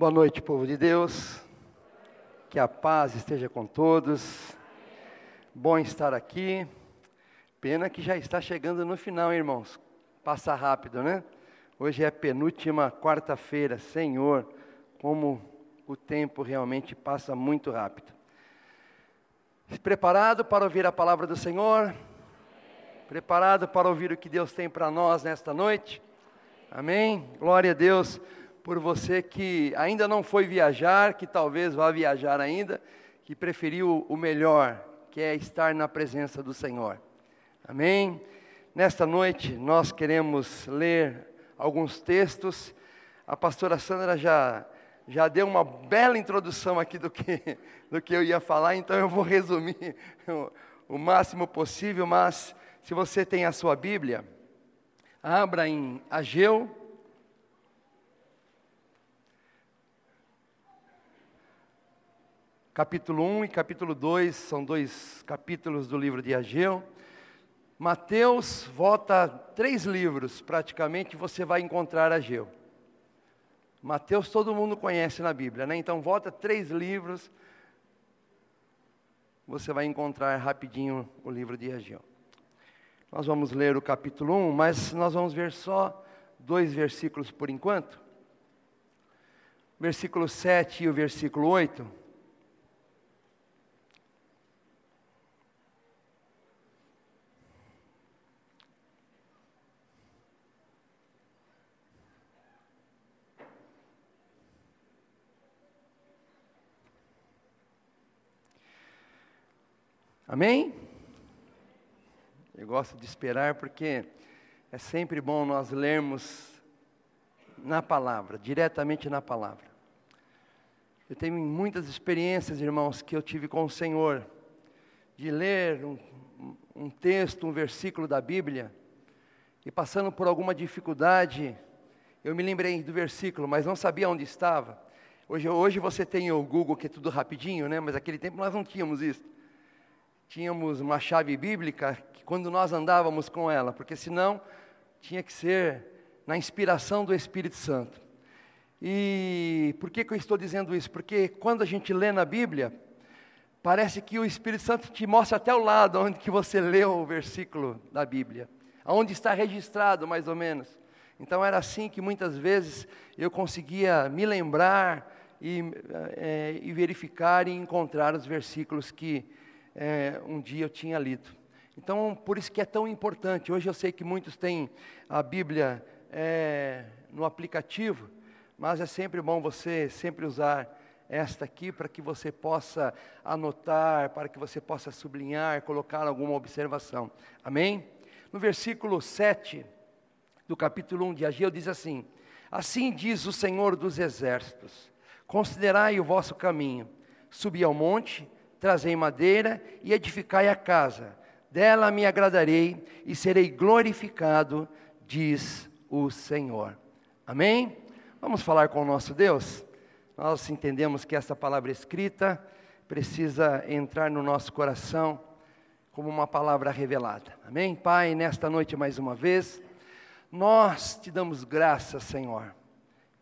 Boa noite, povo de Deus. Que a paz esteja com todos. Bom estar aqui. Pena que já está chegando no final, irmãos. Passa rápido, né? Hoje é a penúltima quarta-feira. Senhor, como o tempo realmente passa muito rápido. Preparado para ouvir a palavra do Senhor? Preparado para ouvir o que Deus tem para nós nesta noite? Amém? Glória a Deus por você que ainda não foi viajar, que talvez vá viajar ainda, que preferiu o melhor, que é estar na presença do Senhor. Amém? Nesta noite nós queremos ler alguns textos. A pastora Sandra já já deu uma bela introdução aqui do que, do que eu ia falar, então eu vou resumir o, o máximo possível, mas se você tem a sua Bíblia, abra em Ageu, capítulo 1 e capítulo 2, são dois capítulos do livro de Ageu. Mateus volta três livros, praticamente, você vai encontrar Ageu. Mateus todo mundo conhece na Bíblia, né? Então volta três livros, você vai encontrar rapidinho o livro de Ageu. Nós vamos ler o capítulo 1, mas nós vamos ver só dois versículos por enquanto. Versículo 7 e o versículo 8. Amém? Eu gosto de esperar porque é sempre bom nós lermos na palavra, diretamente na palavra. Eu tenho muitas experiências, irmãos, que eu tive com o Senhor, de ler um, um texto, um versículo da Bíblia, e passando por alguma dificuldade, eu me lembrei do versículo, mas não sabia onde estava. Hoje, hoje você tem o Google, que é tudo rapidinho, né? mas naquele tempo nós não tínhamos isso tínhamos uma chave bíblica que quando nós andávamos com ela, porque senão tinha que ser na inspiração do Espírito Santo. E por que, que eu estou dizendo isso? Porque quando a gente lê na Bíblia, parece que o Espírito Santo te mostra até o lado onde que você leu o versículo da Bíblia, aonde está registrado mais ou menos. Então era assim que muitas vezes eu conseguia me lembrar e, é, e verificar e encontrar os versículos que é, um dia eu tinha lido. Então, por isso que é tão importante. Hoje eu sei que muitos têm a Bíblia é, no aplicativo, mas é sempre bom você sempre usar esta aqui para que você possa anotar, para que você possa sublinhar, colocar alguma observação. Amém? No versículo 7 do capítulo 1 de Ageu diz assim: Assim diz o Senhor dos exércitos: Considerai o vosso caminho, subi ao monte, trazei madeira e edificai a casa. Dela me agradarei e serei glorificado, diz o Senhor. Amém? Vamos falar com o nosso Deus? Nós entendemos que essa palavra escrita precisa entrar no nosso coração como uma palavra revelada. Amém? Pai, nesta noite mais uma vez, nós te damos graças, Senhor,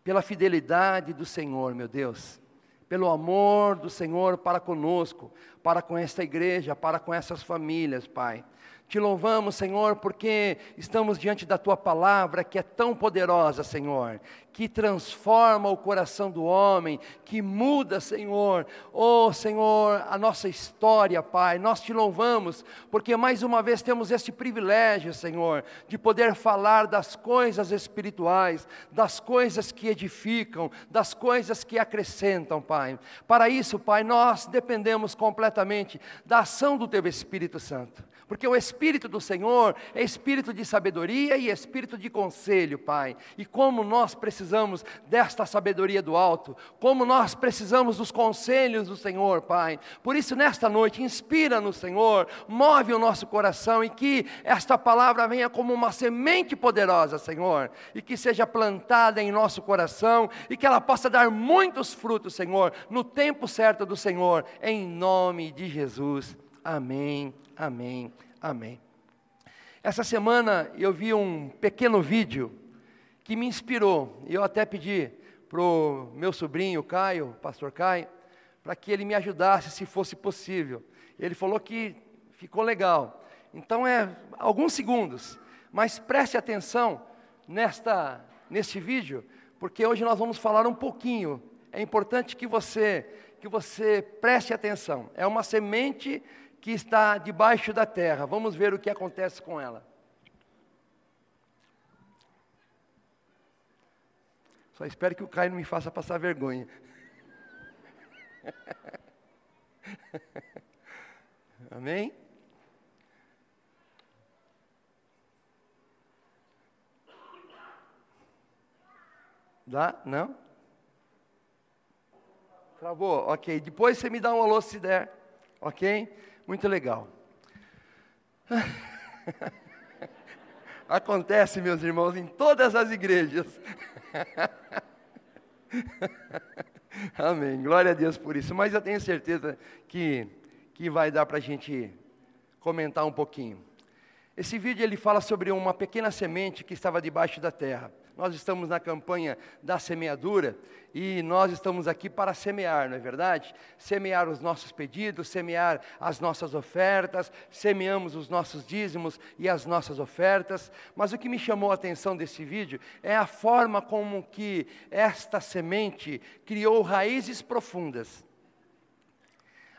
pela fidelidade do Senhor, meu Deus pelo amor do Senhor para conosco, para com esta igreja, para com essas famílias, Pai. Te louvamos, Senhor, porque estamos diante da tua palavra que é tão poderosa, Senhor, que transforma o coração do homem, que muda, Senhor, oh Senhor, a nossa história, Pai. Nós te louvamos porque mais uma vez temos este privilégio, Senhor, de poder falar das coisas espirituais, das coisas que edificam, das coisas que acrescentam, Pai. Para isso, Pai, nós dependemos completamente da ação do teu Espírito Santo. Porque o Espírito do Senhor é espírito de sabedoria e espírito de conselho, Pai. E como nós precisamos desta sabedoria do alto, como nós precisamos dos conselhos do Senhor, Pai. Por isso, nesta noite, inspira no Senhor, move o nosso coração e que esta palavra venha como uma semente poderosa, Senhor, e que seja plantada em nosso coração e que ela possa dar muitos frutos, Senhor, no tempo certo do Senhor, em nome de Jesus. Amém. Amém. Amém. Essa semana eu vi um pequeno vídeo que me inspirou. Eu até pedi para o meu sobrinho Caio, pastor Caio, para que ele me ajudasse se fosse possível. Ele falou que ficou legal. Então é alguns segundos, mas preste atenção nesta neste vídeo, porque hoje nós vamos falar um pouquinho. É importante que você que você preste atenção. É uma semente que está debaixo da terra. Vamos ver o que acontece com ela. Só espero que o Caio não me faça passar vergonha. Amém? Dá? Não? Travou? Ok. Depois você me dá um alô se der. Ok? Muito legal. Acontece, meus irmãos, em todas as igrejas. Amém. Glória a Deus por isso. Mas eu tenho certeza que, que vai dar para a gente comentar um pouquinho. Esse vídeo ele fala sobre uma pequena semente que estava debaixo da terra. Nós estamos na campanha da semeadura e nós estamos aqui para semear, não é verdade? Semear os nossos pedidos, semear as nossas ofertas, semeamos os nossos dízimos e as nossas ofertas. Mas o que me chamou a atenção desse vídeo é a forma como que esta semente criou raízes profundas.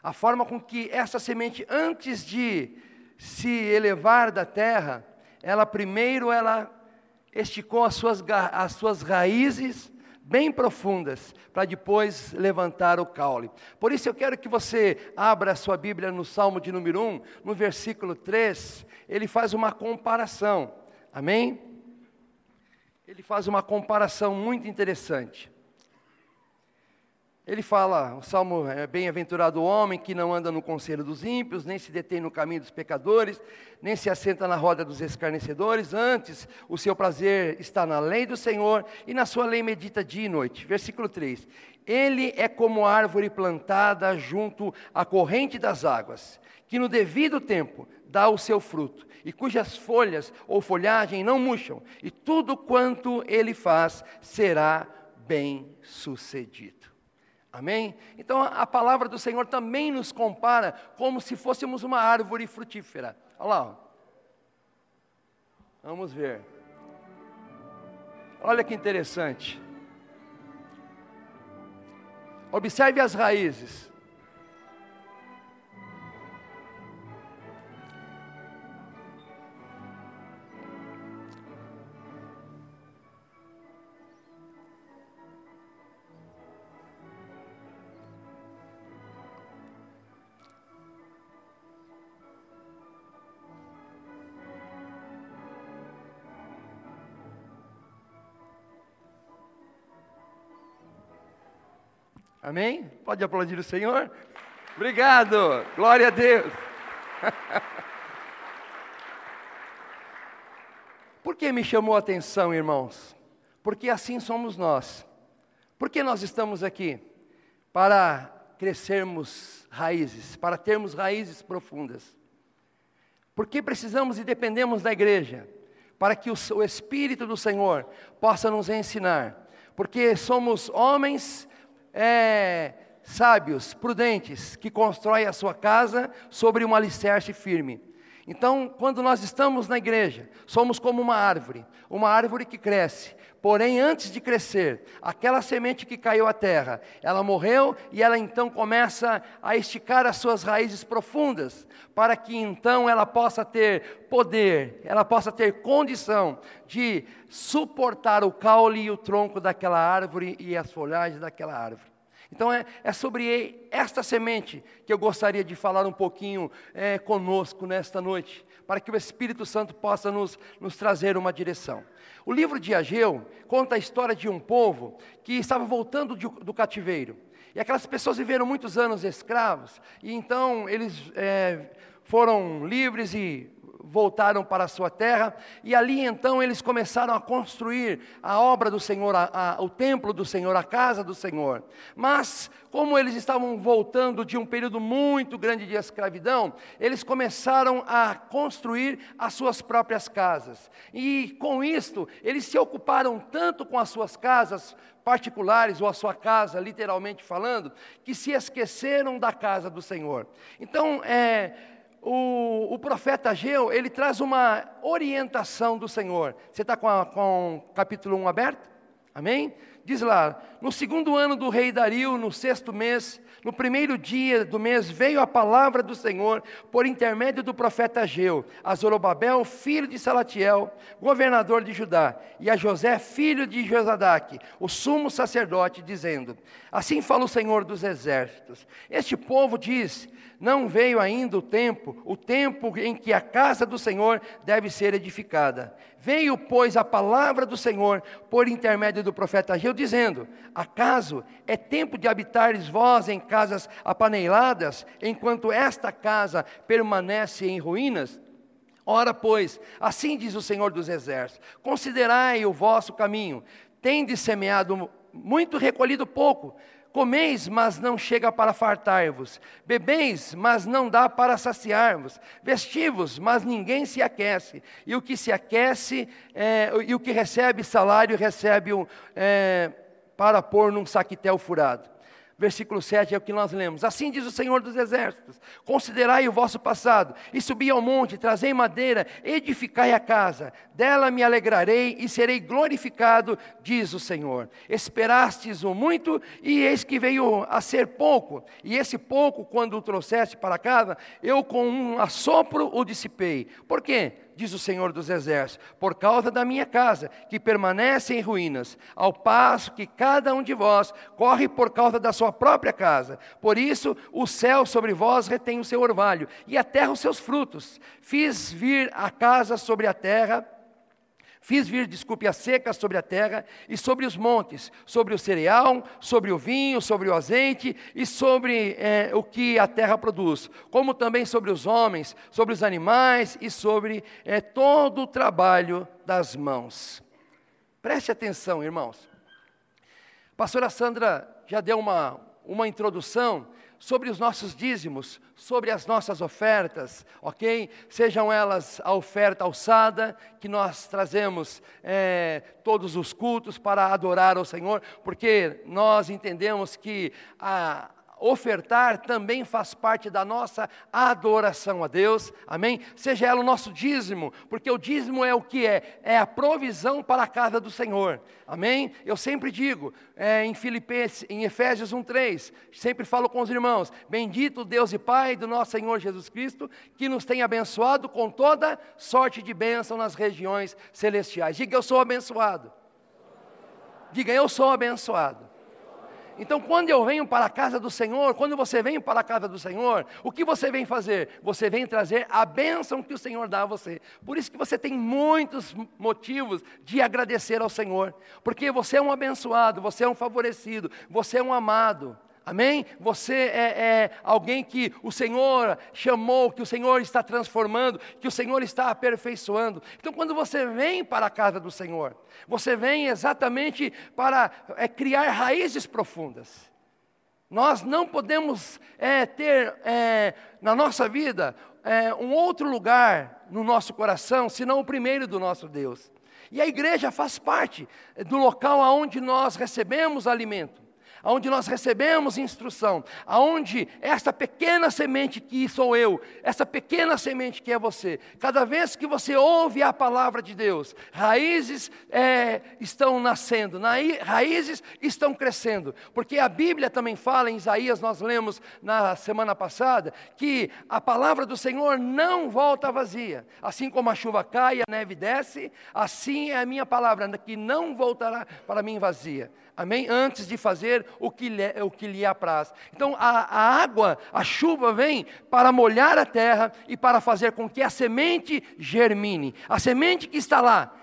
A forma com que essa semente antes de se elevar da terra, ela primeiro ela esticou as suas, as suas raízes bem profundas, para depois levantar o caule. Por isso eu quero que você abra a sua Bíblia no Salmo de número 1, no versículo 3, ele faz uma comparação. Amém? Ele faz uma comparação muito interessante. Ele fala, o salmo é bem-aventurado o homem que não anda no conselho dos ímpios, nem se detém no caminho dos pecadores, nem se assenta na roda dos escarnecedores, antes o seu prazer está na lei do Senhor e na sua lei medita dia e noite. Versículo 3. Ele é como árvore plantada junto à corrente das águas, que no devido tempo dá o seu fruto, e cujas folhas ou folhagem não murcham, e tudo quanto ele faz será bem sucedido. Amém? Então a palavra do Senhor também nos compara como se fôssemos uma árvore frutífera. Olha lá. Vamos ver. Olha que interessante. Observe as raízes. Amém? Pode aplaudir o Senhor? Obrigado, glória a Deus. Por que me chamou a atenção, irmãos? Porque assim somos nós. Por que nós estamos aqui? Para crescermos raízes, para termos raízes profundas. Por que precisamos e dependemos da igreja? Para que o, o Espírito do Senhor possa nos ensinar. Porque somos homens é, sábios, prudentes, que constroem a sua casa sobre um alicerce firme. Então, quando nós estamos na igreja, somos como uma árvore, uma árvore que cresce. Porém, antes de crescer, aquela semente que caiu à terra, ela morreu e ela então começa a esticar as suas raízes profundas, para que então ela possa ter poder, ela possa ter condição de suportar o caule e o tronco daquela árvore e as folhagens daquela árvore. Então é, é, sobre esta semente que eu gostaria de falar um pouquinho é, conosco nesta noite, para que o Espírito Santo possa nos, nos trazer uma direção. O livro de Ageu conta a história de um povo que estava voltando de, do cativeiro. E aquelas pessoas viveram muitos anos escravos, e então eles é, foram livres e voltaram para a sua terra, e ali então eles começaram a construir a obra do Senhor, a, a, o templo do Senhor, a casa do Senhor. Mas, como eles estavam voltando de um período muito grande de escravidão, eles começaram a construir as suas próprias casas. E com isto, eles se ocuparam tanto com as suas casas particulares, ou a sua casa, literalmente falando, que se esqueceram da casa do Senhor. Então, é o, o profeta Ageu, ele traz uma orientação do Senhor. Você está com, com o capítulo 1 aberto? Amém? Diz lá: no segundo ano do rei Dario, no sexto mês, no primeiro dia do mês, veio a palavra do Senhor por intermédio do profeta Ageu, a Zorobabel, filho de Salatiel, governador de Judá, e a José, filho de Josadaque, o sumo sacerdote, dizendo: Assim fala o Senhor dos exércitos: Este povo diz: não veio ainda o tempo, o tempo em que a casa do Senhor deve ser edificada. Veio, pois, a palavra do Senhor por intermédio do profeta Ageu, dizendo: Acaso é tempo de habitares vós em casas apaneiladas, enquanto esta casa permanece em ruínas? Ora, pois, assim diz o Senhor dos Exércitos: Considerai o vosso caminho, tendes semeado muito, recolhido pouco Comeis, mas não chega para fartar-vos. Bebeis, mas não dá para saciar-vos. Vestivos, mas ninguém se aquece. E o que se aquece, é, e o que recebe salário, recebe é, para pôr num saquitel furado versículo 7 é o que nós lemos. Assim diz o Senhor dos Exércitos: Considerai o vosso passado, e subi ao monte, trazei madeira, edificai a casa, dela me alegrarei e serei glorificado, diz o Senhor. Esperastes o muito, e eis que veio a ser pouco, e esse pouco, quando o trouxeste para casa, eu com um assopro o dissipei. Por quê? Diz o Senhor dos Exércitos, por causa da minha casa, que permanece em ruínas, ao passo que cada um de vós corre por causa da sua própria casa. Por isso, o céu sobre vós retém o seu orvalho, e a terra os seus frutos. Fiz vir a casa sobre a terra, Fiz vir, desculpe, a seca sobre a terra e sobre os montes, sobre o cereal, sobre o vinho, sobre o azeite e sobre é, o que a terra produz, como também sobre os homens, sobre os animais e sobre é, todo o trabalho das mãos. Preste atenção, irmãos. A pastora Sandra já deu uma, uma introdução sobre os nossos dízimos, sobre as nossas ofertas, ok? Sejam elas a oferta alçada, que nós trazemos é, todos os cultos para adorar ao Senhor, porque nós entendemos que a, ofertar também faz parte da nossa adoração a Deus, amém? Seja ela o nosso dízimo, porque o dízimo é o que é? É a provisão para a casa do Senhor, amém? Eu sempre digo, é, em Filipenses, em Efésios 1,3, sempre falo com os irmãos: Bendito Deus e Pai do nosso Senhor Jesus Cristo, que nos tem abençoado com toda sorte de bênção nas regiões celestiais. Diga, eu sou abençoado. Diga, eu sou abençoado. Então, quando eu venho para a casa do Senhor, quando você vem para a casa do Senhor, o que você vem fazer? Você vem trazer a bênção que o Senhor dá a você. Por isso que você tem muitos motivos de agradecer ao Senhor, porque você é um abençoado, você é um favorecido, você é um amado. Amém? Você é, é, alguém que o Senhor chamou, que o Senhor está transformando, que o Senhor está aperfeiçoando. Então, quando você vem para a casa do Senhor, você vem exatamente para é, criar raízes profundas. Nós não podemos é, ter é, na nossa vida é, um outro lugar no nosso coração, senão o primeiro do nosso Deus. E a igreja faz parte do local aonde nós recebemos alimento aonde nós recebemos instrução, aonde essa pequena semente que sou eu, essa pequena semente que é você, cada vez que você ouve a palavra de Deus, raízes é, estão nascendo, raízes estão crescendo, porque a Bíblia também fala em Isaías, nós lemos na semana passada, que a palavra do Senhor não volta vazia, assim como a chuva cai e a neve desce, assim é a minha palavra, que não voltará para mim vazia amém? Antes de fazer o que lhe, o que lhe apraz. Então a, a água, a chuva vem para molhar a terra e para fazer com que a semente germine. A semente que está lá,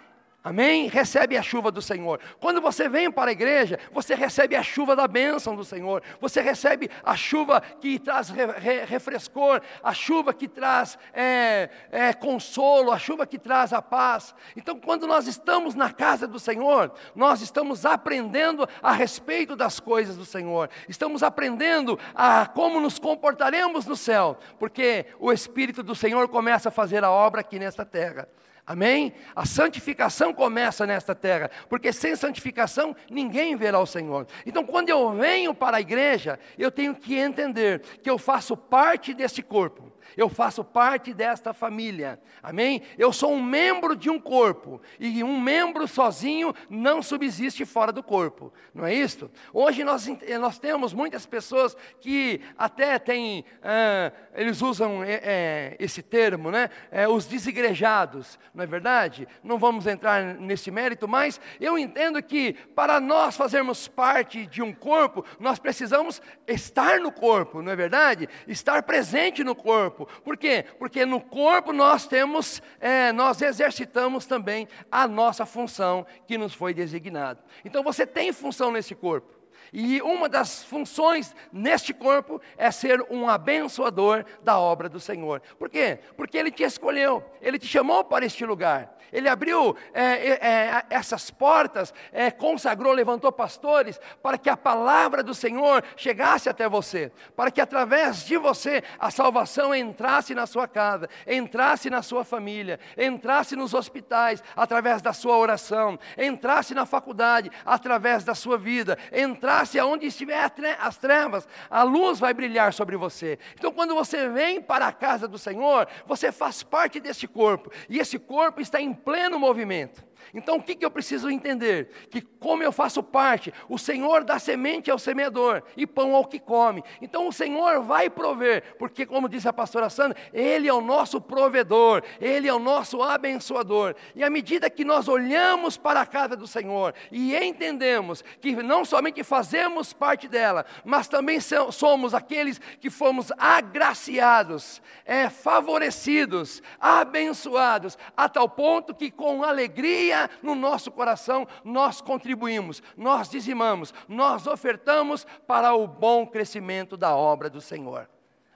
Amém? Recebe a chuva do Senhor. Quando você vem para a igreja, você recebe a chuva da bênção do Senhor. Você recebe a chuva que traz re, re, refrescor, a chuva que traz é, é, consolo, a chuva que traz a paz. Então, quando nós estamos na casa do Senhor, nós estamos aprendendo a respeito das coisas do Senhor. Estamos aprendendo a como nos comportaremos no céu, porque o Espírito do Senhor começa a fazer a obra aqui nesta terra. Amém? A santificação começa nesta terra, porque sem santificação ninguém verá o Senhor. Então, quando eu venho para a igreja, eu tenho que entender que eu faço parte deste corpo eu faço parte desta família, amém? Eu sou um membro de um corpo, e um membro sozinho não subsiste fora do corpo, não é isso? Hoje nós, nós temos muitas pessoas que até têm, ah, eles usam é, esse termo, né? É, os desigrejados, não é verdade? Não vamos entrar nesse mérito, mas eu entendo que para nós fazermos parte de um corpo, nós precisamos estar no corpo, não é verdade? Estar presente no corpo. Por quê? Porque no corpo nós temos, é, nós exercitamos também a nossa função que nos foi designada. Então você tem função nesse corpo. E uma das funções neste corpo é ser um abençoador da obra do Senhor. Por quê? Porque Ele te escolheu, Ele te chamou para este lugar. Ele abriu é, é, é, essas portas, é, consagrou, levantou pastores para que a palavra do Senhor chegasse até você, para que através de você a salvação entrasse na sua casa, entrasse na sua família, entrasse nos hospitais através da sua oração, entrasse na faculdade através da sua vida, entrasse aonde estiver as trevas, a luz vai brilhar sobre você. Então, quando você vem para a casa do Senhor, você faz parte desse corpo, e esse corpo está em pleno movimento. Então o que, que eu preciso entender? Que como eu faço parte, o Senhor dá semente ao semeador e pão ao que come. Então o Senhor vai prover, porque como disse a pastora Sandra, Ele é o nosso provedor, Ele é o nosso abençoador. E à medida que nós olhamos para a casa do Senhor e entendemos que não somente fazemos parte dela, mas também somos aqueles que fomos agraciados, é, favorecidos, abençoados, a tal ponto que com alegria no nosso coração, nós contribuímos, nós dizimamos, nós ofertamos para o bom crescimento da obra do Senhor.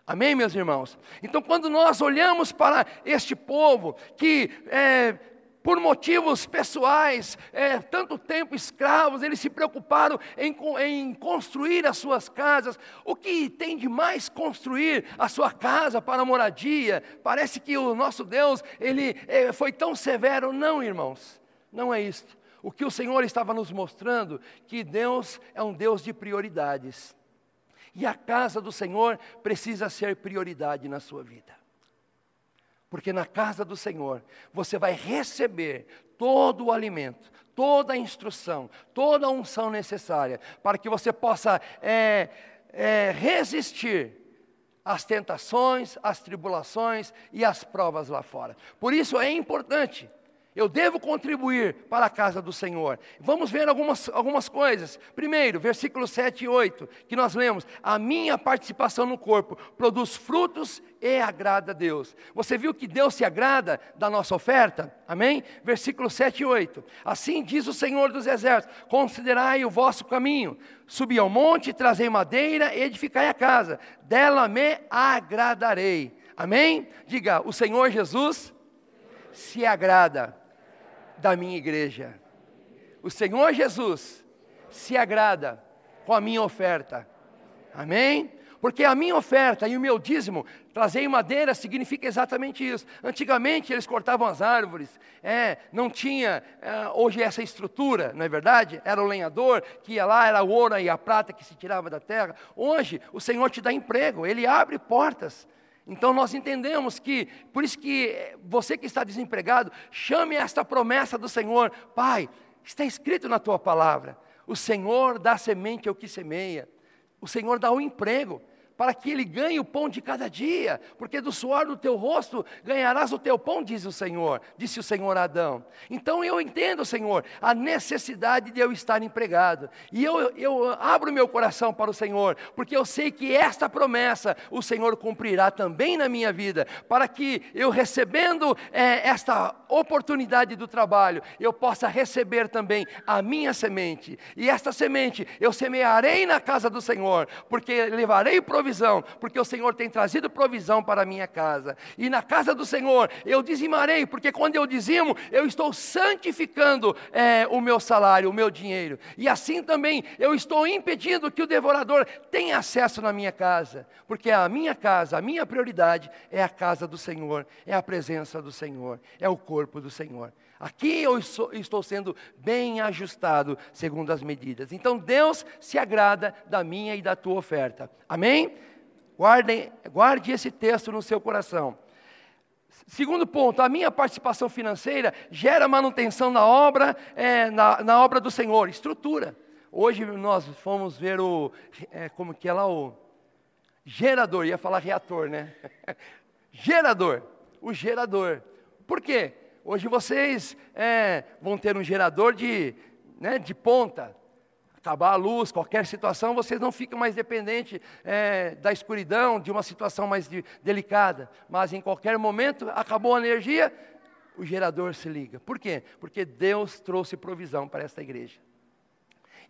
Amém, meus irmãos? Então, quando nós olhamos para este povo que é, por motivos pessoais, é, tanto tempo escravos, eles se preocuparam em, em, construir as suas casas. O que tem de mais construir a sua casa para moradia? Parece que o nosso Deus, ele é, foi tão severo. Não, irmãos. Não é isto. O que o Senhor estava nos mostrando, que Deus é um Deus de prioridades. E a casa do Senhor precisa ser prioridade na sua vida. Porque na casa do Senhor você vai receber todo o alimento, toda a instrução, toda a unção necessária para que você possa é, é, resistir às tentações, às tribulações e às provas lá fora. Por isso é importante eu devo contribuir para a casa do Senhor. Vamos ver algumas, algumas coisas. Primeiro, versículos 7 e 8, que nós lemos: A minha participação no corpo produz frutos e agrada a Deus. Você viu que Deus se agrada da nossa oferta? Amém? Versículos 7 e 8. Assim diz o Senhor dos Exércitos: Considerai o vosso caminho. Subi ao monte, trazei madeira, edificai a casa. Dela me agradarei. Amém? Diga: O Senhor Jesus se agrada da minha igreja. O Senhor Jesus se agrada com a minha oferta. Amém? Porque a minha oferta e o meu dízimo, trazer madeira significa exatamente isso. Antigamente eles cortavam as árvores, é, não tinha é, hoje essa estrutura, não é verdade? Era o lenhador que ia lá, era o ouro e a prata que se tirava da terra. Hoje o Senhor te dá emprego, Ele abre portas. Então nós entendemos que, por isso que você que está desempregado, chame esta promessa do Senhor, Pai, está escrito na tua palavra: o Senhor dá semente ao que semeia, o Senhor dá o emprego para que ele ganhe o pão de cada dia, porque do suor do teu rosto ganharás o teu pão, diz o Senhor, disse o Senhor a Adão. Então eu entendo, Senhor, a necessidade de eu estar empregado, e eu, eu abro meu coração para o Senhor, porque eu sei que esta promessa o Senhor cumprirá também na minha vida, para que eu recebendo é, esta oportunidade do trabalho, eu possa receber também a minha semente. E esta semente eu semearei na casa do Senhor, porque levarei provisão, porque o Senhor tem trazido provisão para a minha casa. E na casa do Senhor eu dizimarei, porque quando eu dizimo, eu estou santificando é, o meu salário, o meu dinheiro. E assim também eu estou impedindo que o devorador tenha acesso na minha casa, porque a minha casa, a minha prioridade é a casa do Senhor, é a presença do Senhor, é o corpo do Senhor. Aqui eu estou sendo bem ajustado segundo as medidas. Então Deus se agrada da minha e da tua oferta. Amém? Guardem, guarde esse texto no seu coração. Segundo ponto, a minha participação financeira gera manutenção na obra, é, na, na, obra do Senhor, estrutura. Hoje nós fomos ver o, é, como que é lá o gerador, ia falar reator, né? gerador, o gerador. Por quê? Hoje vocês é, vão ter um gerador de, né, de ponta. Acabar a luz, qualquer situação, vocês não ficam mais dependentes é, da escuridão, de uma situação mais de, delicada. Mas em qualquer momento, acabou a energia, o gerador se liga. Por quê? Porque Deus trouxe provisão para esta igreja.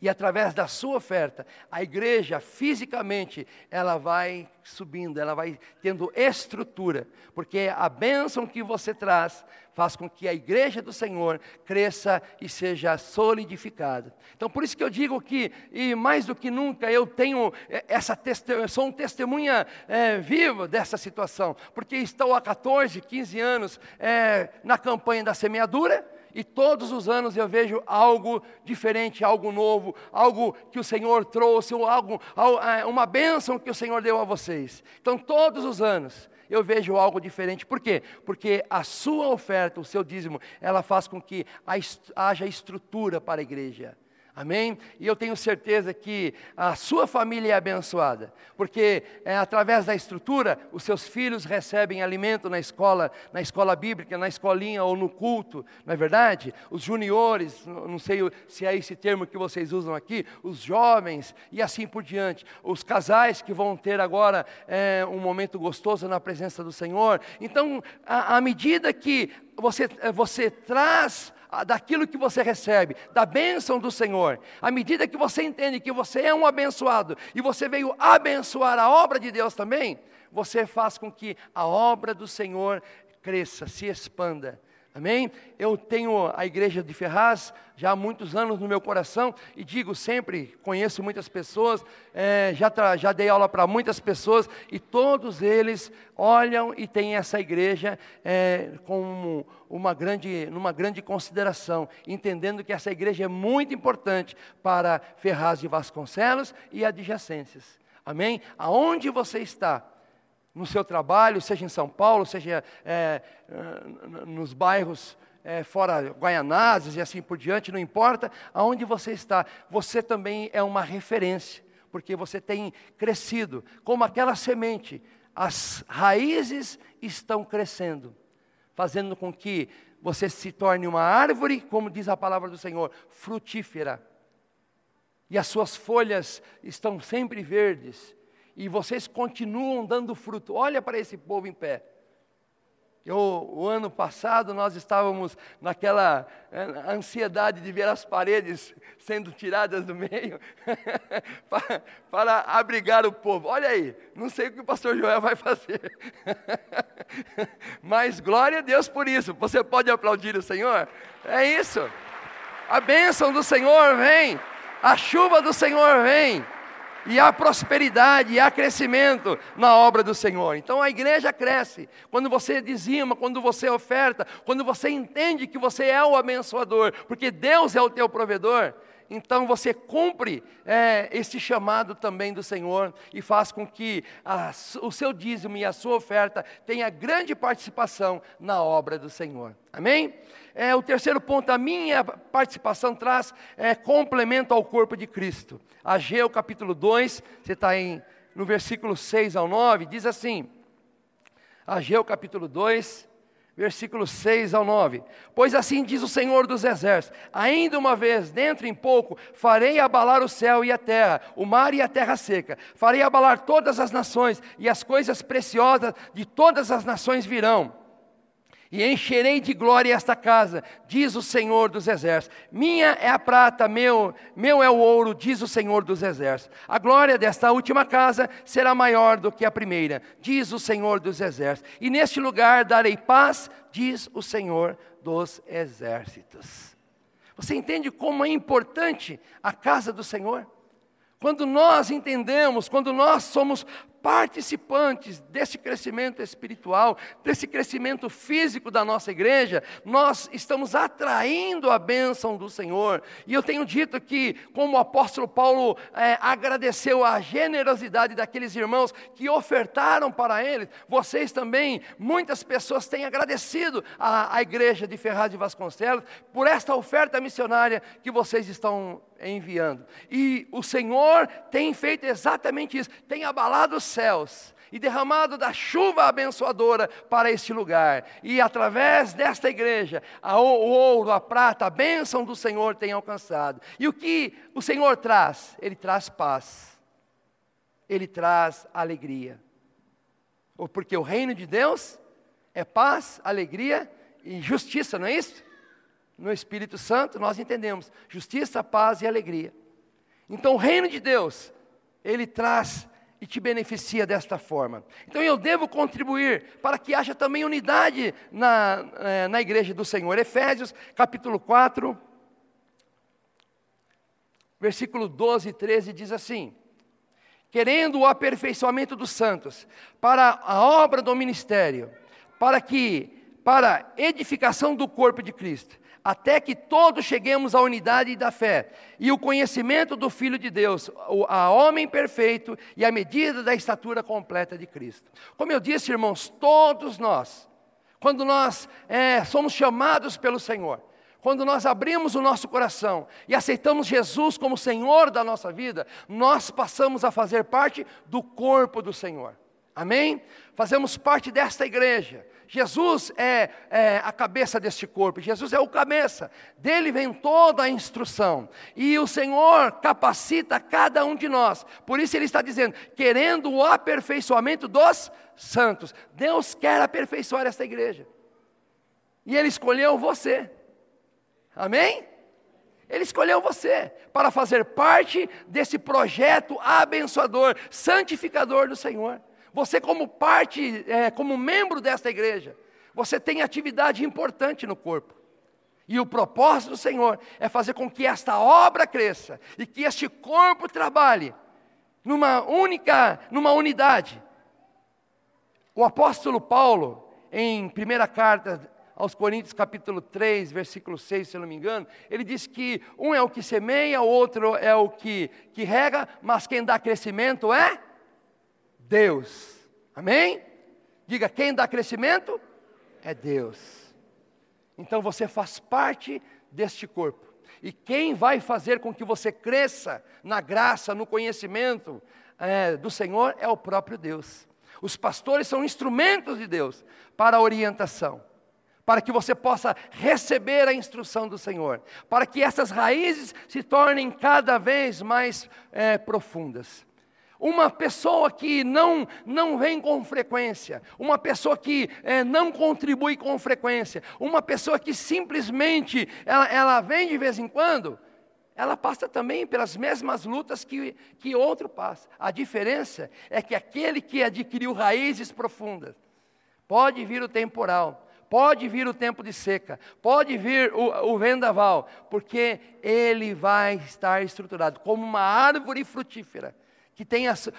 E através da sua oferta, a igreja fisicamente, ela vai subindo, ela vai tendo estrutura, porque a bênção que você traz faz com que a igreja do Senhor cresça e seja solidificada. Então, por isso que eu digo que, e mais do que nunca, eu tenho é, essa testemunha, sou um testemunha é, dessa situação, porque estou há 14, 15 anos é, na campanha da semeadura e todos os anos eu vejo algo diferente, algo novo, algo que o Senhor trouxe, algo, é, uma bênção que o Senhor deu a vocês. Então, todos os anos eu vejo algo diferente. Por quê? Porque a sua oferta, o seu dízimo, ela faz com que haja estrutura para a igreja. Amém? E eu tenho certeza que a sua família é abençoada, porque é, através da estrutura, os seus filhos recebem alimento na escola, na escola bíblica, na escolinha ou no culto, não é verdade? Os juniores, não sei se é esse termo que vocês usam aqui, os jovens e assim por diante, os casais que vão ter agora é, um momento gostoso na presença do Senhor. Então, à medida que você, você traz daquilo que você recebe, da bênção do Senhor, à medida que você entende que você é um abençoado e você veio abençoar a obra de Deus também, você faz com que a obra do Senhor cresça, se expanda. Amém? Eu tenho a igreja de Ferraz já há muitos anos no meu coração e digo sempre, conheço muitas pessoas, é, já, já dei aula para muitas pessoas e todos eles olham e têm essa igreja é, com uma grande, numa grande consideração, entendendo que essa igreja é muito importante para Ferraz de Vasconcelos e adjacências. Amém? Aonde você está? No seu trabalho, seja em São Paulo, seja é, nos bairros é, fora Guaianazes e assim por diante, não importa aonde você está, você também é uma referência, porque você tem crescido. Como aquela semente, as raízes estão crescendo, fazendo com que você se torne uma árvore, como diz a palavra do Senhor, frutífera. E as suas folhas estão sempre verdes, e vocês continuam dando fruto. Olha para esse povo em pé. Eu, o ano passado nós estávamos naquela é, ansiedade de ver as paredes sendo tiradas do meio para, para, abrigar o povo. Olha aí, não sei o que o pastor Joel vai fazer, mas glória a Deus por isso. Você pode aplaudir o Senhor? É isso. A bênção do Senhor vem, a chuva do Senhor vem e há prosperidade, e há crescimento na obra do Senhor. Então a igreja cresce quando você dizima, quando você oferta, quando você entende que você é o abençoador, porque Deus é o teu provedor. Então você cumpre é, esse chamado também do Senhor e faz com que a, o seu dízimo e a sua oferta tenha grande participação na obra do Senhor. Amém? É, o terceiro ponto, a minha participação traz é, complemento ao corpo de Cristo. Ageu capítulo 2, você está no versículo 6 ao 9, diz assim: Ageu capítulo 2, versículo 6 ao 9. Pois assim diz o Senhor dos Exércitos: Ainda uma vez, dentro em pouco, farei abalar o céu e a terra, o mar e a terra seca. Farei abalar todas as nações, e as coisas preciosas de todas as nações virão e encherei de glória esta casa, diz o Senhor dos Exércitos. Minha é a prata, meu, meu é o ouro, diz o Senhor dos Exércitos. A glória desta última casa será maior do que a primeira, diz o Senhor dos Exércitos. E neste lugar darei paz, diz o Senhor dos Exércitos. Você entende como é importante a casa do Senhor? Quando nós entendemos, quando nós somos participantes desse crescimento espiritual, desse crescimento físico da nossa igreja, nós estamos atraindo a bênção do Senhor. E eu tenho dito que, como o apóstolo Paulo é, agradeceu a generosidade daqueles irmãos que ofertaram para ele, vocês também, muitas pessoas têm agradecido à, igreja de Ferraz de Vasconcelos por esta oferta missionária que vocês estão enviando. E o Senhor tem feito exatamente isso, tem abalado céus e derramado da chuva abençoadora para este lugar. E através desta igreja, a, o ouro, a prata, a bênção do Senhor tem alcançado. E o que o Senhor traz? Ele traz paz. Ele traz alegria. Porque o reino de Deus é paz, alegria e justiça, não é isso? no Espírito Santo, nós entendemos justiça, paz e alegria. Então, o reino de Deus, ele traz e te beneficia desta forma. Então, eu devo contribuir para que haja também unidade na, eh, na igreja do Senhor. Efésios, capítulo 4, versículo 12 e 13 diz assim: Querendo o aperfeiçoamento dos santos, para a obra do ministério, para que, para edificação do corpo de Cristo, até que todos cheguemos à unidade da fé e o conhecimento do Filho de Deus, a homem perfeito e a medida da estatura completa de Cristo. Como eu disse, irmãos, todos nós, quando nós é, somos chamados pelo Senhor, quando nós abrimos o nosso coração e aceitamos Jesus como Senhor da nossa vida, nós passamos a fazer parte do corpo do Senhor. Amém? Fazemos parte desta igreja. Jesus é, é, a cabeça deste corpo, Jesus é o cabeça, dele vem toda a instrução, e o Senhor capacita cada um de nós, por isso ele está dizendo, querendo o aperfeiçoamento dos santos, Deus quer aperfeiçoar esta igreja, e ele escolheu você, amém? Ele escolheu você para fazer parte desse projeto abençoador, santificador do Senhor. Você, como parte, é, como membro desta igreja, você tem atividade importante no corpo. E o propósito do Senhor é fazer com que esta obra cresça e que este corpo trabalhe numa única, numa unidade. O apóstolo Paulo, em primeira carta aos Coríntios, capítulo 3, versículo 6, se eu não me engano, ele diz que um é o que semeia, o outro é o que, que rega, mas quem dá crescimento é Deus. Amém? Diga, quem dá crescimento? É Deus. Então você faz parte deste corpo. E quem vai fazer com que você cresça na graça, no conhecimento é, do Senhor é o próprio Deus. Os pastores são instrumentos de Deus para a orientação, para que você possa receber a instrução do Senhor, para que essas raízes se tornem cada vez mais é, profundas. Uma pessoa que não, não vem com frequência, uma pessoa que é, não contribui com frequência, uma pessoa que simplesmente ela, ela vem de vez em quando, ela passa também pelas mesmas lutas que, que outro passa. A diferença é que aquele que adquiriu raízes profundas, pode vir o temporal, pode vir o tempo de seca, pode vir o, o vendaval, porque ele vai estar estruturado como uma árvore frutífera que tem as, é,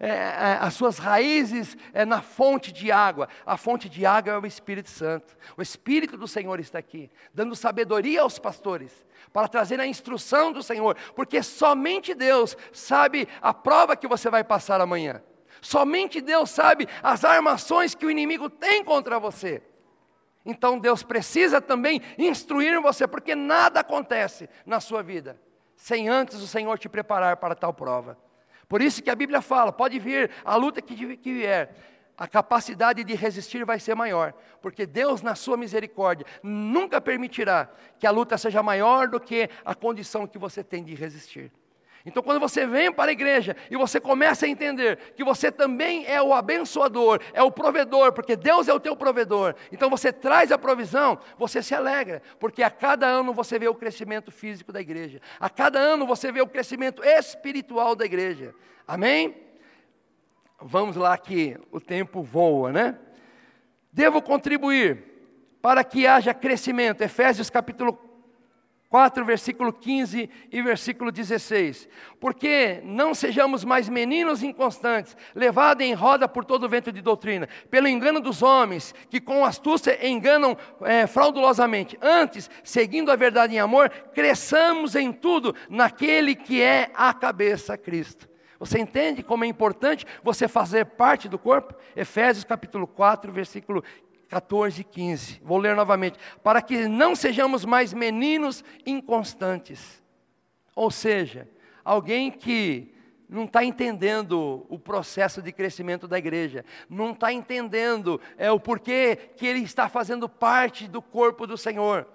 é, é, as suas raízes é, na fonte de água. A fonte de água é o Espírito Santo. O Espírito do Senhor está aqui, dando sabedoria aos pastores, para trazer a instrução do Senhor, porque somente Deus sabe a prova que você vai passar amanhã. Somente Deus sabe as armações que o inimigo tem contra você. Então Deus precisa também instruir você, porque nada acontece na sua vida sem antes o Senhor te preparar para tal prova. Por isso que a Bíblia fala: pode vir a luta que, que vier, a capacidade de resistir vai ser maior, porque Deus, na sua misericórdia, nunca permitirá que a luta seja maior do que a condição que você tem de resistir. Então, quando você vem para a igreja e você começa a entender que você também é o abençoador, é o provedor, porque Deus é o teu provedor, então você traz a provisão, você se alegra, porque a cada ano você vê o crescimento físico da igreja, a cada ano você vê o crescimento espiritual da igreja. Amém? Vamos lá que o tempo voa, né? Devo contribuir para que haja crescimento. Efésios capítulo 4, versículo 15 e versículo 16. Porque não sejamos mais meninos inconstantes, levados em roda por todo o vento de doutrina, pelo engano dos homens, que com astúcia enganam é, fraudulosamente. Antes, seguindo a verdade em amor, cresçamos em tudo naquele que é a cabeça, Cristo. Você entende como é importante você fazer parte do corpo? Efésios capítulo 4, versículo 14 e 15. Vou ler novamente. Para que não sejamos mais meninos inconstantes. Ou seja, alguém que não está entendendo o processo de crescimento da igreja, não está entendendo é, o porquê que ele está fazendo parte do corpo do Senhor.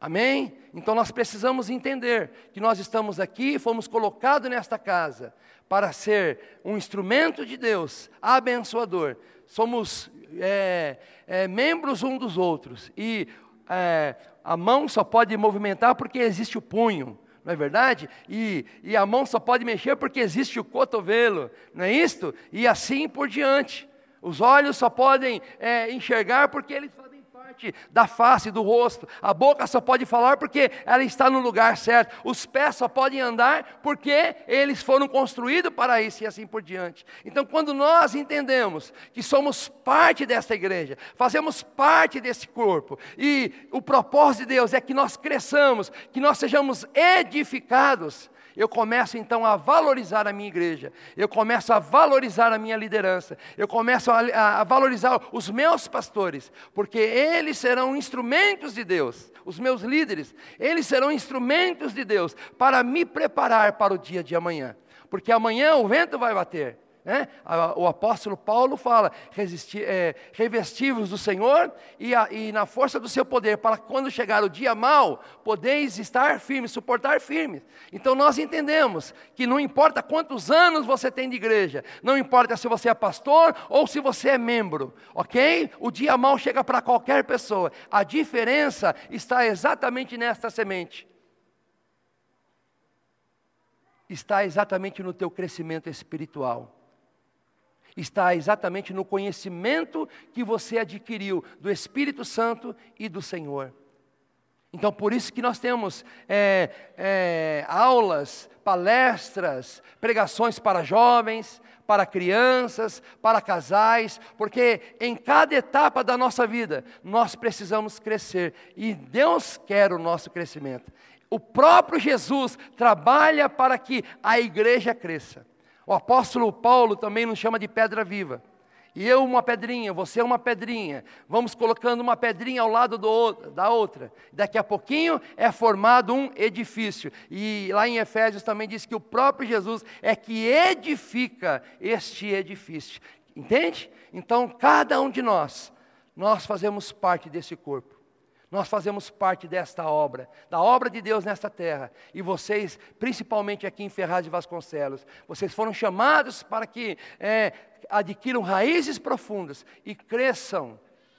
Amém? Então nós precisamos entender que nós estamos aqui, fomos colocados nesta casa para ser um instrumento de Deus, abençoador. Somos é, é, membros um dos outros e é, a mão só pode movimentar porque existe o punho, não é verdade? E, e a mão só pode mexer porque existe o cotovelo, não é isto? E assim por diante. Os olhos só podem é, enxergar porque eles parte da face, do rosto. A boca só pode falar porque ela está no lugar certo. Os pés só podem andar porque eles foram construídos para isso e assim por diante. Então, quando nós entendemos que somos parte desta igreja, fazemos parte desse corpo, e o propósito de Deus é que nós cresçamos, que nós sejamos edificados, eu começo então a valorizar a minha igreja, eu começo a valorizar a minha liderança, eu começo a, a, valorizar os meus pastores, porque eles serão instrumentos de Deus, os meus líderes, eles serão instrumentos de Deus para me preparar para o dia de amanhã, porque amanhã o vento vai bater. Né? O apóstolo Paulo fala: é, revestivos do Senhor e, a, e, na força do seu poder, para quando chegar o dia mau, podeis estar firmes, suportar firmes. Então nós entendemos que não importa quantos anos você tem de igreja, não importa se você é pastor ou se você é membro, ok? O dia mau chega para qualquer pessoa. A diferença está exatamente nesta semente. Está exatamente no teu crescimento espiritual está exatamente no conhecimento que você adquiriu do Espírito Santo e do Senhor. Então, por isso que nós temos é, é, aulas, palestras, pregações para jovens, para crianças, para casais, porque em cada etapa da nossa vida nós precisamos crescer e Deus quer o nosso crescimento. O próprio Jesus trabalha para que a igreja cresça. O apóstolo Paulo também nos chama de pedra viva. E eu uma pedrinha, você uma pedrinha. Vamos colocando uma pedrinha ao lado do, da outra. Daqui a pouquinho é formado um edifício. E lá em Efésios também diz que o próprio Jesus é que edifica este edifício. Entende? Então, cada um de nós, nós fazemos parte desse corpo. Nós fazemos parte desta obra, da obra de Deus nesta terra. E vocês, principalmente aqui em Ferraz de Vasconcelos, vocês foram chamados para que é, adquiram raízes profundas e cresçam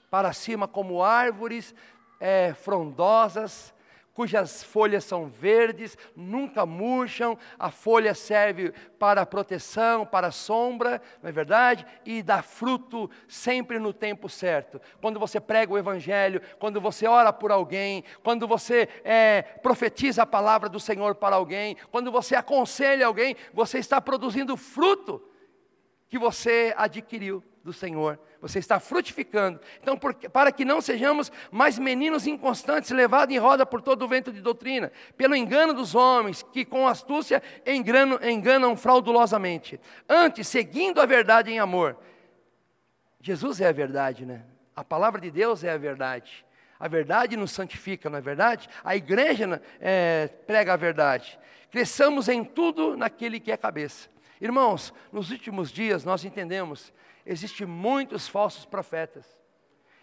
para cima como árvores é, frondosas, cujas folhas são verdes, nunca murcham, a folha serve para proteção, para sombra, não é verdade? E dá fruto sempre no tempo certo. Quando você prega o Evangelho, quando você ora por alguém, quando você é, profetiza a palavra do Senhor para alguém, quando você aconselha alguém, você está produzindo fruto que você adquiriu do Senhor você está frutificando. Então, por, para que não sejamos mais meninos inconstantes, levados em roda por todo o vento de doutrina, pelo engano dos homens, que com astúcia enganam, enganam fraudulosamente. Antes, seguindo a verdade em amor. Jesus é a verdade, né? A palavra de Deus é a verdade. A verdade nos santifica, não é verdade? A igreja é, prega a verdade. Cresçamos em tudo naquele que é cabeça. Irmãos, nos últimos dias nós entendemos existem muitos falsos profetas.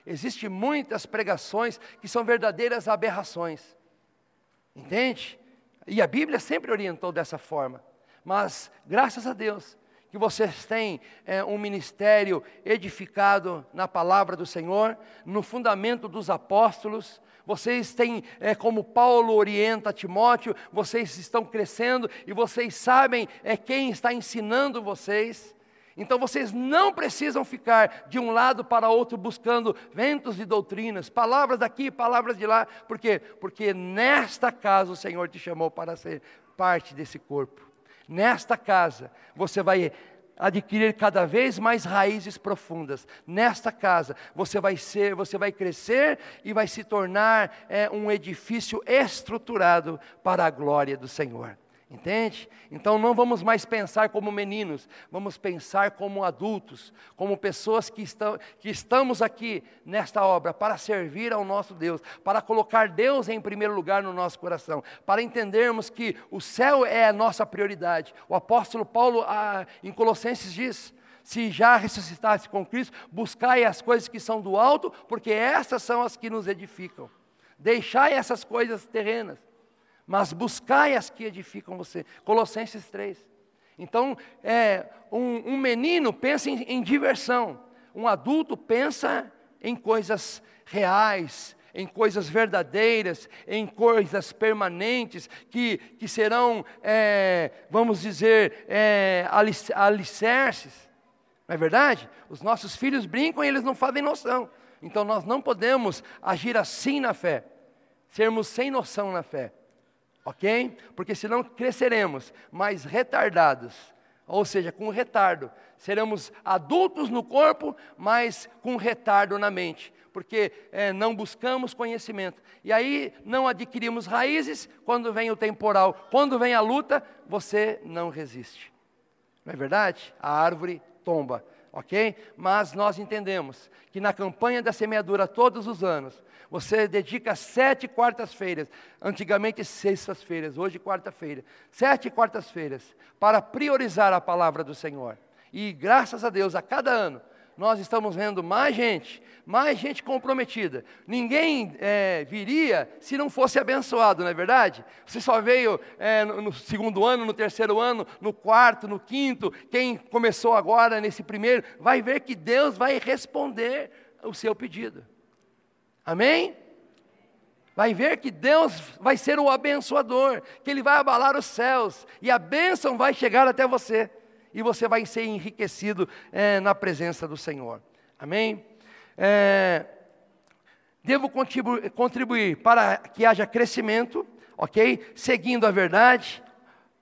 Existem muitas pregações que são verdadeiras aberrações. Entende? E a Bíblia sempre orientou dessa forma. Mas, graças a Deus, que vocês têm é, um ministério edificado na palavra do Senhor, no fundamento dos apóstolos. Vocês têm, é, como Paulo orienta Timóteo, vocês estão crescendo e vocês sabem é, quem está ensinando vocês. Então vocês não precisam ficar de um lado para outro buscando ventos de doutrinas, palavras daqui, palavras de lá. Por quê? Porque nesta casa o Senhor te chamou para ser parte desse corpo. Nesta casa, você vai adquirir cada vez mais raízes profundas. Nesta casa, você vai ser, você vai crescer e vai se tornar é, um edifício estruturado para a glória do Senhor. Entende? Então não vamos mais pensar como meninos, vamos pensar como adultos, como pessoas que, estão, que estamos aqui nesta obra para servir ao nosso Deus, para colocar Deus em primeiro lugar no nosso coração, para entendermos que o céu é a nossa prioridade. O apóstolo Paulo, em Colossenses, diz: se já ressuscitasse com Cristo, buscai as coisas que são do alto, porque essas são as que nos edificam. Deixai essas coisas terrenas mas buscai as que edificam você. Colossenses 3. Então, é, um, um menino pensa em, em diversão, um adulto pensa em coisas reais, em coisas verdadeiras, em coisas permanentes, que, que serão, é, vamos dizer, é, alicerces. Não é verdade? Os nossos filhos brincam e eles não fazem noção. Então nós não podemos agir assim na fé, sermos sem noção na fé ok? Porque senão cresceremos mais retardados, ou seja, com retardo. Seremos adultos no corpo, mas com retardo na mente, porque é, não buscamos conhecimento. E aí não adquirimos raízes quando vem o temporal. Quando vem a luta, você não resiste. Não é verdade? A árvore tomba ok? Mas nós entendemos que na campanha da semeadura todos os anos, você dedica sete quartas-feiras, antigamente sextas-feiras, hoje quarta-feira, sete quartas-feiras, para priorizar a palavra do Senhor. E graças a Deus, a cada ano, nós estamos vendo mais gente, mais gente comprometida. Ninguém é, viria se não fosse abençoado, não é verdade? Você só veio é, no, no segundo ano, no terceiro ano, no quarto, no quinto. Quem começou agora nesse primeiro, vai ver que Deus vai responder o seu pedido. Amém? Vai ver que Deus vai ser o abençoador, que Ele vai abalar os céus, e a bênção vai chegar até você e você vai ser enriquecido é, na presença do Senhor. Amém? É, devo contribuir, para que haja crescimento, ok? Seguindo a verdade,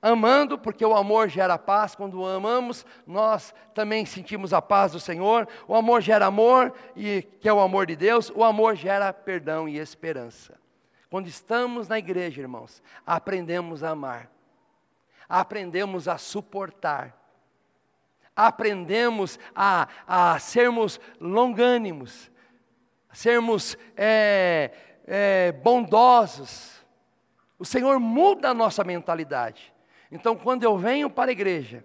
amando, porque o amor gera paz. Quando amamos, nós também sentimos a paz do Senhor. O amor gera amor, e que é o amor de Deus. O amor gera perdão e esperança. Quando estamos na igreja, irmãos, aprendemos a amar, aprendemos a suportar, aprendemos a, a sermos longânimos, sermos é, é, bondosos. O Senhor muda a nossa mentalidade. Então, quando eu venho para a igreja,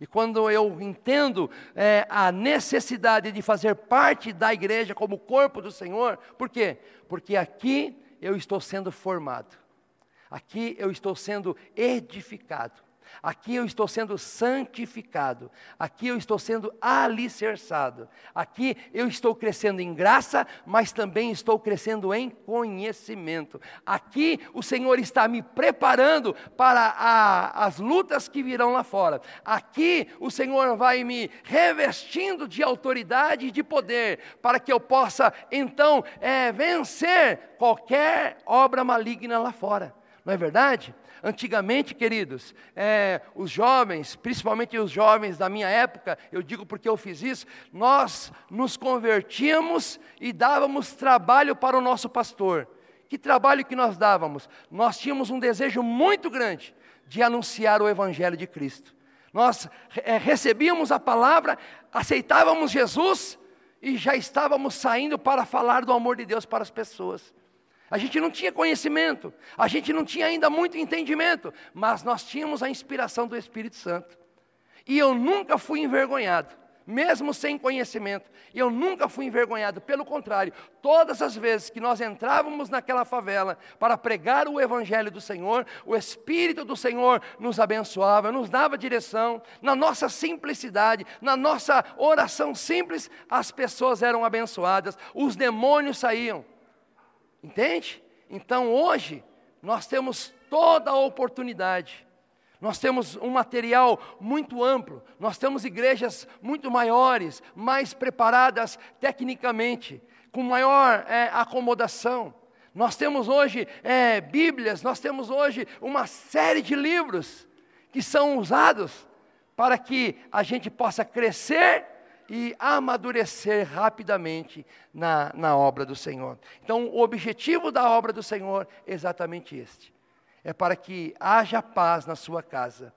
e quando eu entendo é, a necessidade de fazer parte da igreja como corpo do Senhor, por quê? Porque aqui eu estou sendo formado, aqui eu estou sendo edificado. Aqui eu estou sendo santificado, aqui eu estou sendo alicerçado, aqui eu estou crescendo em graça, mas também estou crescendo em conhecimento. Aqui o Senhor está me preparando para a, as lutas que virão lá fora. Aqui o Senhor vai me revestindo de autoridade e de poder, para que eu possa então é, vencer qualquer obra maligna lá fora. Não é verdade? Antigamente, queridos, é, os jovens, principalmente os jovens da minha época, eu digo porque eu fiz isso, nós nos convertíamos e dávamos trabalho para o nosso pastor. Que trabalho que nós dávamos? Nós tínhamos um desejo muito grande de anunciar o Evangelho de Cristo. Nós é, recebíamos a palavra, aceitávamos Jesus e já estávamos saindo para falar do amor de Deus para as pessoas. A gente não tinha conhecimento, a gente não tinha ainda muito entendimento, mas nós tínhamos a inspiração do Espírito Santo. E eu nunca fui envergonhado, mesmo sem conhecimento. Eu nunca fui envergonhado, pelo contrário, todas as vezes que nós entrávamos naquela favela para pregar o Evangelho do Senhor, o Espírito do Senhor nos abençoava, nos dava direção, na nossa simplicidade, na nossa oração simples, as pessoas eram abençoadas, os demônios saíam. Entende? Então hoje, nós temos toda a oportunidade nós temos um material muito amplo, nós temos igrejas muito maiores, mais preparadas tecnicamente, com maior é, acomodação. Nós temos hoje é, Bíblias, nós temos hoje uma série de livros que são usados para que a gente possa crescer e amadurecer rapidamente na, na obra do Senhor. Então, o objetivo da obra do Senhor é exatamente este é para que haja paz na sua casa,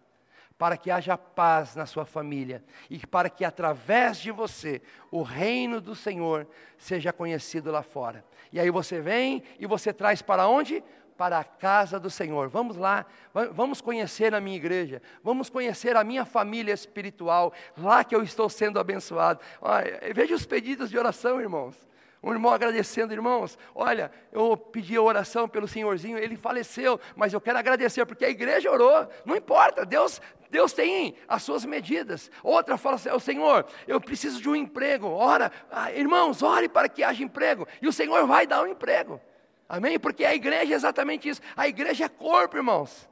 para que haja paz na sua família e para que através de você o reino do Senhor seja conhecido lá fora. E aí você vem e você traz para onde? Para a casa do Senhor. Vamos lá, vamos conhecer a minha igreja, vamos conhecer a minha família espiritual, lá que eu estou sendo abençoado. Olha, veja os pedidos de oração, irmãos. Um irmão agradecendo, irmãos, olha, eu pedi a oração pelo senhorzinho, ele faleceu, mas eu quero agradecer, porque a igreja orou, não importa, Deus, Deus tem as suas medidas. Outra fala assim, o Senhor, eu preciso de um emprego, ora, ah, irmãos, ore para que haja emprego, e o Senhor vai dar um emprego, amém? Porque a igreja é exatamente isso, a igreja é corpo, irmãos.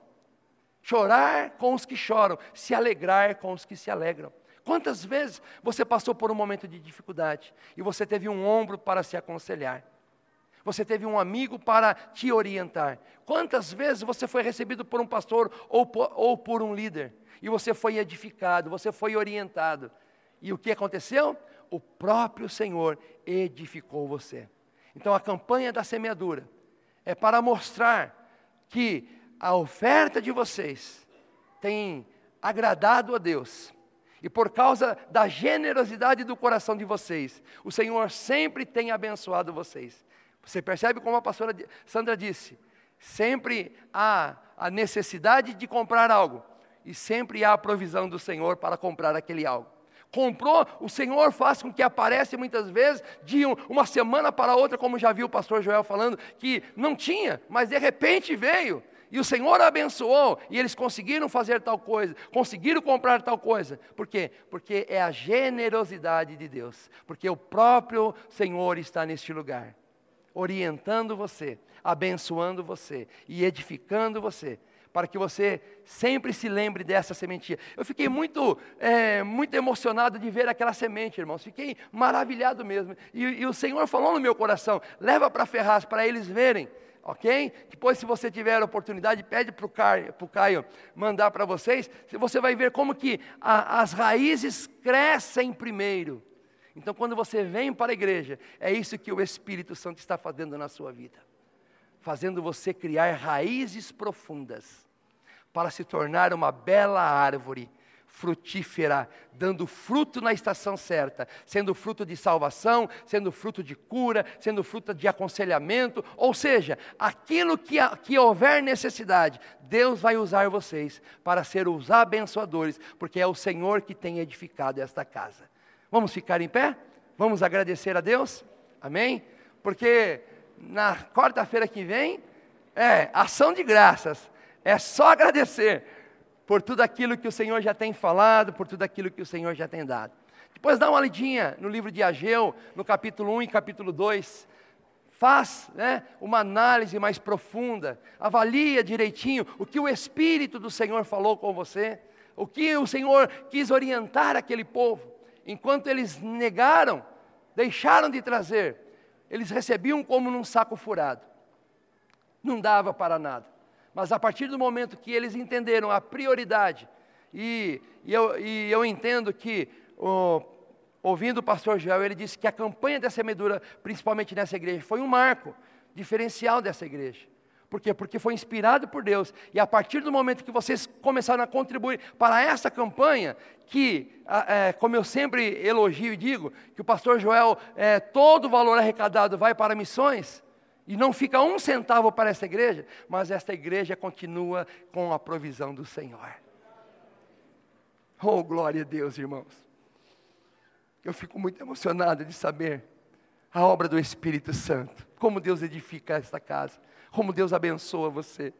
Chorar com os que choram, se alegrar com os que se alegram. Quantas vezes você passou por um momento de dificuldade e você teve um ombro para se aconselhar? Você teve um amigo para te orientar? Quantas vezes você foi recebido por um pastor ou por, ou por um líder e você foi edificado, você foi orientado? E o que aconteceu? O próprio Senhor edificou você. Então a campanha da semeadura é para mostrar que a oferta de vocês tem agradado a Deus e por causa da generosidade do coração de vocês, o Senhor sempre tem abençoado vocês. Você percebe como a pastora Sandra disse? Sempre há a necessidade de comprar algo, e sempre há a provisão do Senhor para comprar aquele algo. Comprou, o Senhor faz com que apareça muitas vezes de uma semana para outra, como já viu o pastor Joel falando, que não tinha, mas de repente veio. E o Senhor abençoou, e eles conseguiram fazer tal coisa, conseguiram comprar tal coisa. Por quê? Porque é a generosidade de Deus. Porque o próprio Senhor está neste lugar, orientando você, abençoando você e edificando você, para que você sempre se lembre dessa sementinha. Eu fiquei muito, é, muito emocionado de ver aquela semente, irmãos. Fiquei maravilhado mesmo. E, e o Senhor falou no meu coração: leva para Ferraz, para eles verem ok? Depois, se você tiver a oportunidade, pede para o Caio, mandar para vocês, você vai ver como que a, as raízes crescem primeiro. Então, quando você vem para a igreja, é isso que o Espírito Santo está fazendo na sua vida, fazendo você criar raízes profundas, para se tornar uma bela árvore frutífera, dando fruto na estação certa, sendo fruto de salvação, sendo fruto de cura, sendo fruto de aconselhamento, ou seja, aquilo que, que houver necessidade, Deus vai usar vocês para ser os abençoadores, porque é o Senhor que tem edificado esta casa. Vamos ficar em pé? Vamos agradecer a Deus? Amém? Porque na quarta-feira que vem é ação de graças, é só agradecer por tudo aquilo que o Senhor já tem falado, por tudo aquilo que o Senhor já tem dado. Depois dá uma lidinha no livro de Ageu, no capítulo 1 e capítulo 2. Faz né, uma análise mais profunda, avalia direitinho o que o Espírito do Senhor falou com você, o que o Senhor quis orientar aquele povo. Enquanto eles negaram, deixaram de trazer, eles recebiam como num saco furado, não dava para nada. Mas a partir do momento que eles entenderam a prioridade, e, e, eu, e eu, entendo que, ouvindo o pastor Joel, ele disse que a campanha dessa semeadura, principalmente nessa igreja, foi um marco diferencial dessa igreja. Por quê? Porque foi inspirado por Deus. E a partir do momento que vocês começaram a contribuir para essa campanha, que, é, como eu sempre elogio e digo, que o pastor Joel, é, todo o valor arrecadado vai para missões, e não fica um centavo para essa igreja, mas esta igreja continua com a provisão do Senhor. Oh, glória a Deus, irmãos. Eu fico muito emocionado de saber a obra do Espírito Santo, como Deus edifica esta casa, como Deus abençoa você.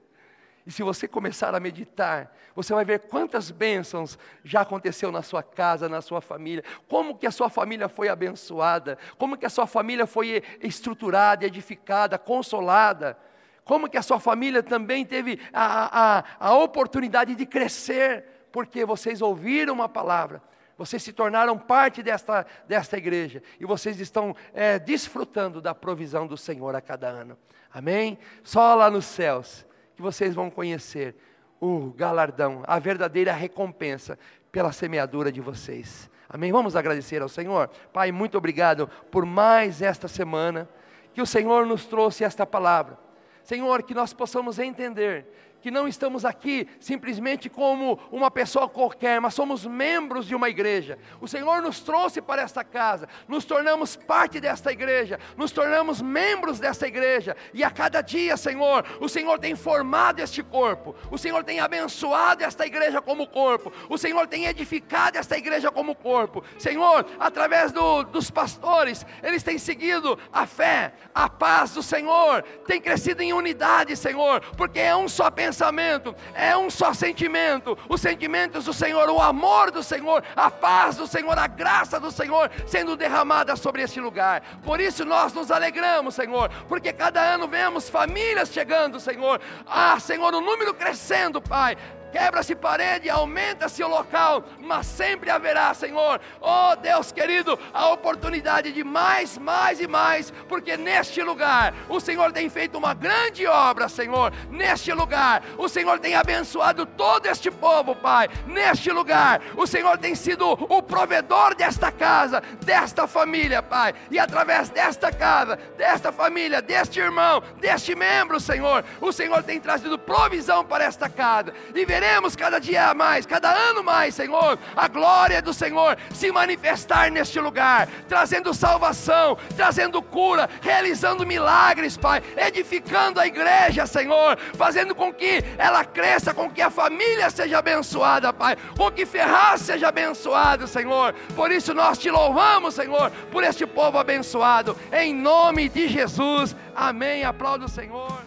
E se você começar a meditar, você vai ver quantas bênçãos já aconteceu na sua casa, na sua família, como que a sua família foi abençoada, como que a sua família foi estruturada, edificada, consolada, como que a sua família também teve a, a, a oportunidade de crescer, porque vocês ouviram uma palavra, vocês se tornaram parte desta, desta igreja e vocês estão é, desfrutando da provisão do Senhor a cada ano. Amém? Só lá nos céus que vocês vão conhecer o galardão, a verdadeira recompensa pela semeadura de vocês. Amém? Vamos agradecer ao Senhor. Pai, muito obrigado por mais esta semana que o Senhor nos trouxe esta palavra. Senhor, que nós possamos entender que não estamos aqui simplesmente como uma pessoa qualquer, mas somos membros de uma igreja. O Senhor nos trouxe para esta casa, nos tornamos parte desta igreja, nos tornamos membros desta igreja, e a cada dia, Senhor, o Senhor tem formado este corpo, o Senhor tem abençoado esta igreja como corpo, o Senhor tem edificado esta igreja como corpo. Senhor, através do, dos pastores, eles têm seguido a fé, a paz do Senhor, tem crescido em unidade, Senhor, porque é um só pensamento pensamento, é um só sentimento, os sentimentos do Senhor, o amor do Senhor, a paz do Senhor, a graça do Senhor sendo derramada sobre este lugar. Por isso nós nos alegramos, Senhor, porque cada ano vemos famílias chegando, Senhor. Ah, Senhor, o número crescendo, Pai quebra-se parede, aumenta-se o local, mas sempre haverá, Senhor, oh Deus querido, a oportunidade de mais, mais e mais, porque neste lugar o Senhor tem feito uma grande obra, Senhor, neste lugar o Senhor tem abençoado todo este povo, Pai, neste lugar o Senhor tem sido o provedor desta casa, desta família, Pai, e através desta casa, desta família, deste irmão, deste membro, Senhor, o Senhor tem trazido provisão para esta casa, e veremos cada dia mais, cada ano mais, Senhor, a glória do Senhor se manifestar neste lugar, trazendo salvação, trazendo cura, realizando milagres, Pai, edificando a igreja, Senhor, fazendo com que ela cresça, com que a família seja abençoada, Pai, com que Ferraz seja abençoado, Senhor. Por isso nós te louvamos, Senhor, por este povo abençoado, em nome de Jesus. Amém. Aplauda o Senhor.